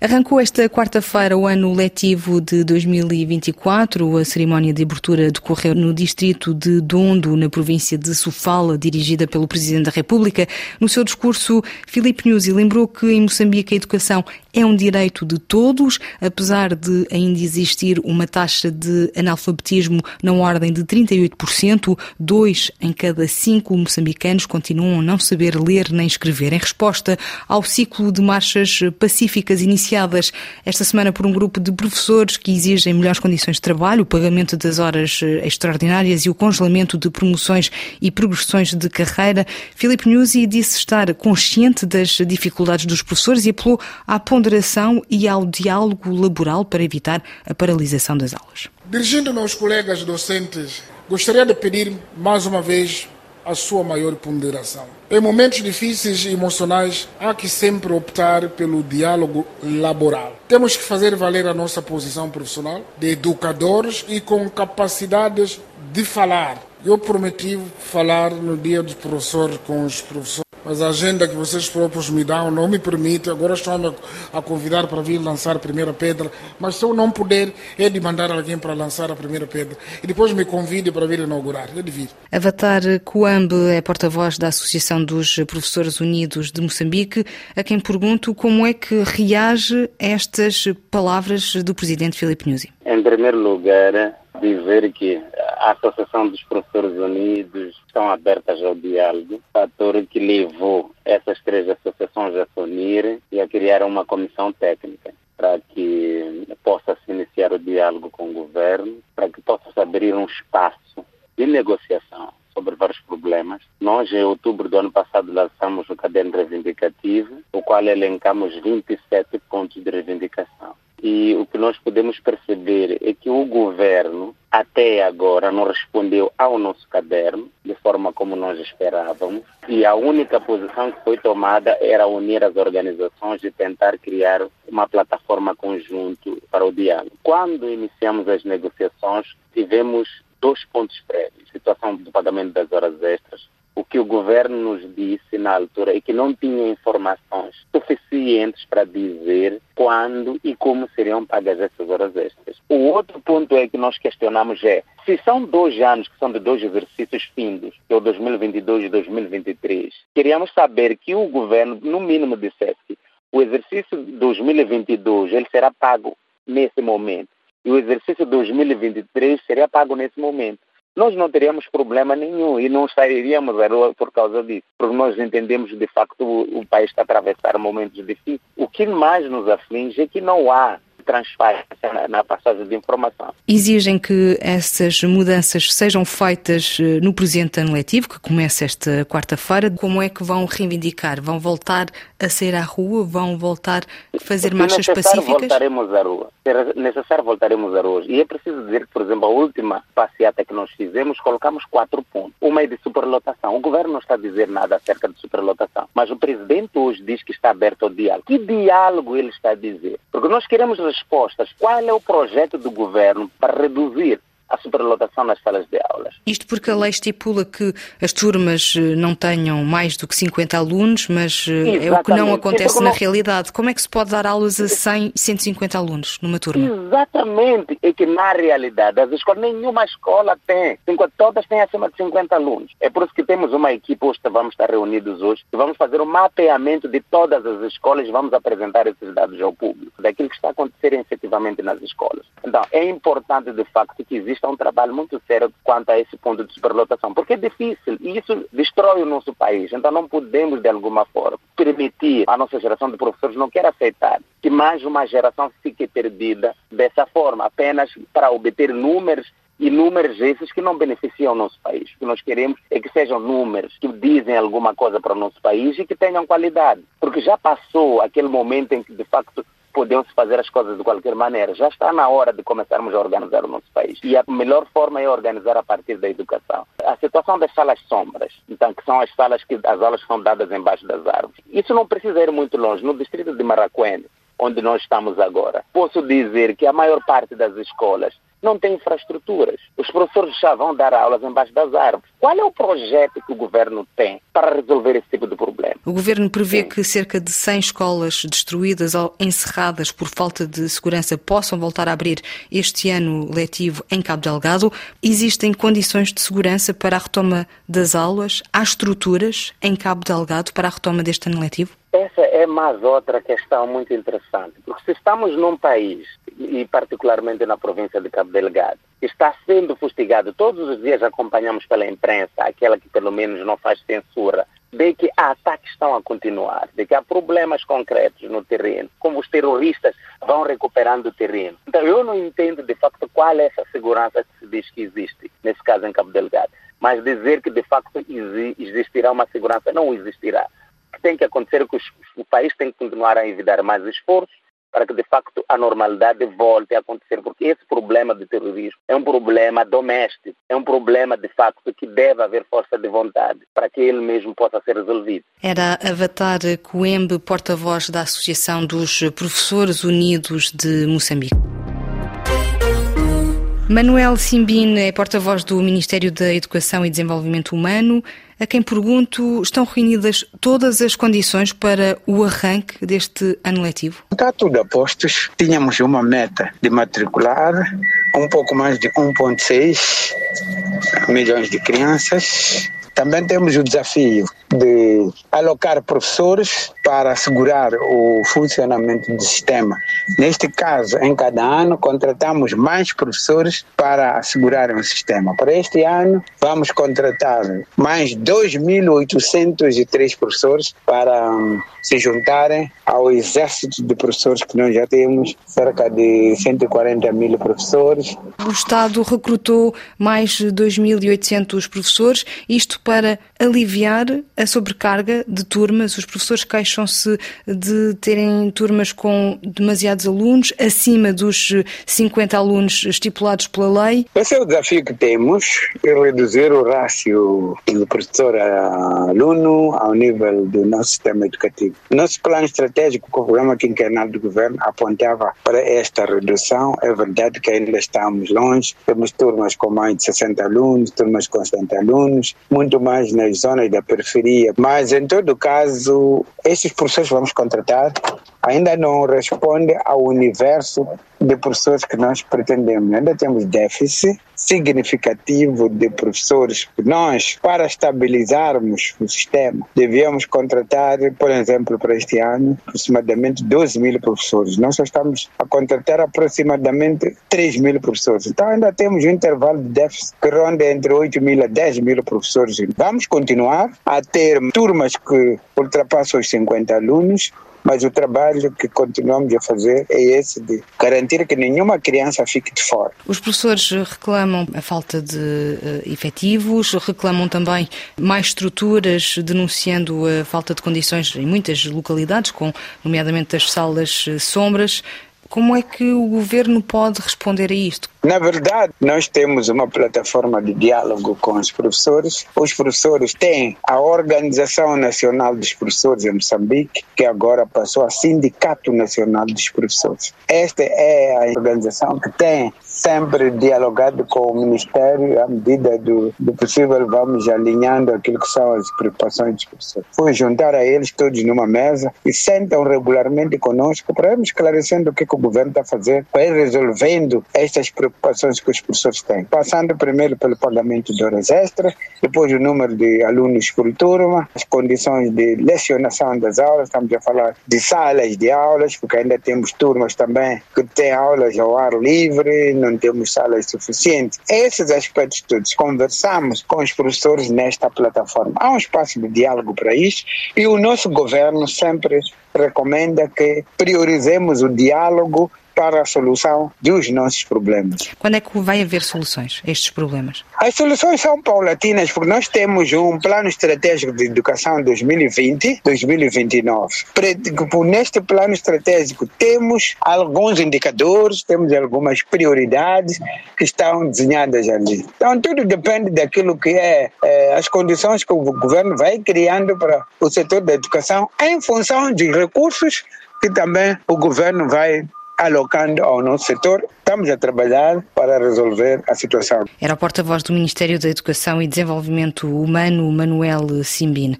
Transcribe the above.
Arrancou esta quarta-feira o ano letivo de 2024. A cerimónia de abertura decorreu no distrito de Dondo, na província de Sofala, dirigida pelo Presidente da República. No seu discurso, Filipe Nyusi lembrou que em Moçambique a educação é um direito de todos, apesar de ainda existir uma taxa de analfabetismo na ordem de 38%, dois em cada cinco moçambicanos continuam a não saber ler nem escrever. Em resposta ao ciclo de marchas pacíficas iniciadas esta semana por um grupo de professores que exigem melhores condições de trabalho, o pagamento das horas eh, extraordinárias e o congelamento de promoções e progressões de carreira. Filipe Nuzzi disse estar consciente das dificuldades dos professores e apelou à ponderação e ao diálogo laboral para evitar a paralisação das aulas. Dirigindo-me aos colegas docentes, gostaria de pedir mais uma vez a sua maior ponderação. Em momentos difíceis e emocionais, há que sempre optar pelo diálogo laboral. Temos que fazer valer a nossa posição profissional de educadores e com capacidades de falar. Eu prometi falar no dia do professor com os professores mas a agenda que vocês próprios me dão não me permite. Agora estão a convidar para vir lançar a primeira pedra, mas se eu não puder, é de mandar alguém para lançar a primeira pedra e depois me convide para vir inaugurar. É de vir. Avatar Coambe é porta-voz da Associação dos Professores Unidos de Moçambique, a quem pergunto como é que reage a estas palavras do presidente Filipe Nyusi. Em primeiro lugar, dizer que a Associação dos Professores Unidos estão abertas ao diálogo, fator que levou essas três associações a se unirem e a criar uma comissão técnica para que possa se iniciar o diálogo com o governo, para que possa se abrir um espaço de negociação sobre vários problemas. Nós, em outubro do ano passado, lançamos o caderno reivindicativo, o qual elencamos 27 pontos de reivindicação. E o que nós podemos perceber é que o governo, até agora, não respondeu ao nosso caderno de forma como nós esperávamos. E a única posição que foi tomada era unir as organizações e tentar criar uma plataforma conjunto para o diálogo. Quando iniciamos as negociações, tivemos dois pontos prévios: situação do pagamento das horas extras o que o governo nos disse na altura é que não tinha informações suficientes para dizer quando e como seriam pagas essas horas extras. O outro ponto é que nós questionamos é se são dois anos que são de dois exercícios findos, que é o 2022 e 2023, queríamos saber que o governo, no mínimo, dissesse que o exercício 2022 ele será pago nesse momento e o exercício 2023 seria pago nesse momento nós não teríamos problema nenhum e não sairíamos à rua por causa disso, porque nós entendemos de facto o, o país está a atravessar momentos difíceis. O que mais nos aflige é que não há transparência na, passagem de informação. Exigem que essas mudanças sejam feitas eh, no presente ano letivo, que começa esta quarta-feira. Como é que vão reivindicar? Vão voltar a sair à rua? Vão voltar a fazer marchas pacíficas? voltaremos à rua. Se necessário, voltaremos à rua. E é preciso dizer que, por exemplo, a última passeata que nós fizemos, colocamos quatro pontos. Uma é de superlotação. O governo não está a dizer nada acerca de superlotação, mas o presidente hoje diz que está aberto ao diálogo. Que diálogo ele está a dizer? Porque nós queremos respostas. Qual é o projeto do governo para reduzir a superlotação nas salas de aulas. Isto porque a lei estipula que as turmas eh, não tenham mais do que 50 alunos, mas Exatamente. Eh, é o que não acontece na realidade. Como é que se pode dar aulas a 100, 150 alunos numa turma? Exatamente. É que na realidade as escolas, nenhuma escola tem, todas têm acima de 50 alunos. É por isso que temos uma equipe, hoje vamos estar reunidos hoje, que vamos fazer um mapeamento de todas as escolas e vamos apresentar esses dados ao público, daquilo que está a acontecer efetivamente nas escolas. Então, é importante de facto que exista é um trabalho muito sério quanto a esse ponto de superlotação, porque é difícil e isso destrói o nosso país. Então não podemos, de alguma forma, permitir a nossa geração de professores não quer aceitar que mais uma geração fique perdida dessa forma, apenas para obter números e números esses que não beneficiam o nosso país. O que nós queremos é que sejam números que dizem alguma coisa para o nosso país e que tenham qualidade. Porque já passou aquele momento em que, de facto, podemos fazer as coisas de qualquer maneira. Já está na hora de começarmos a organizar o nosso país. E a melhor forma é organizar a partir da educação. A situação das salas sombras, então, que são as salas que as aulas são dadas embaixo das árvores. Isso não precisa ir muito longe. No distrito de Maracuene, onde nós estamos agora, posso dizer que a maior parte das escolas não tem infraestruturas. Os professores já vão dar aulas embaixo das árvores. Qual é o projeto que o governo tem para resolver esse tipo de problema? O governo prevê Sim. que cerca de 100 escolas destruídas ou encerradas por falta de segurança possam voltar a abrir este ano letivo em Cabo Delgado. Existem condições de segurança para a retoma das aulas? Há estruturas em Cabo Delgado para a retoma deste ano letivo? Essa é mais outra questão muito interessante, porque se estamos num país, e particularmente na província de Cabo Delgado, está sendo fustigado, todos os dias acompanhamos pela imprensa, aquela que pelo menos não faz censura, de que ataques estão a continuar, de que há problemas concretos no terreno, como os terroristas vão recuperando o terreno. Então eu não entendo de facto qual é essa segurança que se diz que existe, nesse caso em Cabo Delgado. Mas dizer que de facto existirá uma segurança, não existirá que tem que acontecer é que o país tem que continuar a envidar mais esforços para que de facto a normalidade volte a acontecer, porque esse problema do terrorismo é um problema doméstico, é um problema de facto que deve haver força de vontade para que ele mesmo possa ser resolvido. Era Avatar Coembe, porta-voz da Associação dos Professores Unidos de Moçambique. Manuel Simbin é porta-voz do Ministério da Educação e Desenvolvimento Humano a quem pergunto, estão reunidas todas as condições para o arranque deste ano letivo? Está tudo a postos. Tínhamos uma meta de matricular um pouco mais de 1,6 milhões de crianças. Também temos o desafio de alocar professores para assegurar o funcionamento do sistema. Neste caso, em cada ano, contratamos mais professores para assegurar o sistema. Para este ano, vamos contratar mais 2.803 professores para um, se juntarem ao exército de professores que nós já temos, cerca de 140 mil professores. O Estado recrutou mais de 2.800 professores, isto para aliviar a sobrecarga de turmas. Os professores queixam-se de terem turmas com demasiados alunos, acima dos 50 alunos estipulados pela lei. Esse é o desafio que temos, é reduzir o rácio do professor-aluno ao nível do nosso sistema educativo. Nosso plano estratégico, com o programa quinquenal do governo, apontava para esta redução. É verdade que ainda estamos longe, temos turmas com mais de 60 alunos, turmas com 70 alunos, muito mais nas zonas da periferia. Mas, em todo caso, esses professores vamos contratar ainda não responde ao universo de professores que nós pretendemos. Ainda temos déficit significativo de professores. Nós, para estabilizarmos o sistema, devíamos contratar, por exemplo, para este ano, aproximadamente 12 mil professores. Nós só estamos a contratar aproximadamente 3 mil professores. Então ainda temos um intervalo de déficit que ronda entre 8 mil a 10 mil professores. Vamos continuar a ter turmas que ultrapassam os 50 alunos, mas o trabalho que continuamos a fazer é esse de garantir que nenhuma criança fique de fora. Os professores reclamam a falta de uh, efetivos, reclamam também mais estruturas, denunciando a falta de condições em muitas localidades, com nomeadamente as salas uh, sombras. Como é que o governo pode responder a isto? Na verdade, nós temos uma plataforma de diálogo com os professores. Os professores têm a Organização Nacional dos Professores em Moçambique, que agora passou a Sindicato Nacional dos Professores. Esta é a organização que tem sempre dialogado com o Ministério, à medida do, do possível, vamos alinhando aquilo que são as preocupações dos professores. Foi juntar a eles todos numa mesa e sentam regularmente conosco para irmos esclarecendo o que, que o governo está fazendo, para ir resolvendo estas preocupações que os professores têm. Passando primeiro pelo pagamento de horas extras, depois o número de alunos por turma, as condições de lecionação das aulas, estamos a falar de salas de aulas, porque ainda temos turmas também que têm aulas ao ar livre, não temos salas suficientes. Esses aspectos todos conversamos com os professores nesta plataforma. Há um espaço de diálogo para isso e o nosso governo sempre recomenda que priorizemos o diálogo para a solução dos nossos problemas. Quando é que vai haver soluções a estes problemas? As soluções são paulatinas, porque nós temos um plano estratégico de educação 2020-2029. Neste plano estratégico temos alguns indicadores, temos algumas prioridades que estão desenhadas ali. Então tudo depende daquilo que é, é as condições que o governo vai criando para o setor da educação em função de recursos que também o governo vai alocando ao nosso setor. Estamos a trabalhar para resolver a situação. Era o porta-voz do Ministério da Educação e Desenvolvimento Humano, Manuel Simbin.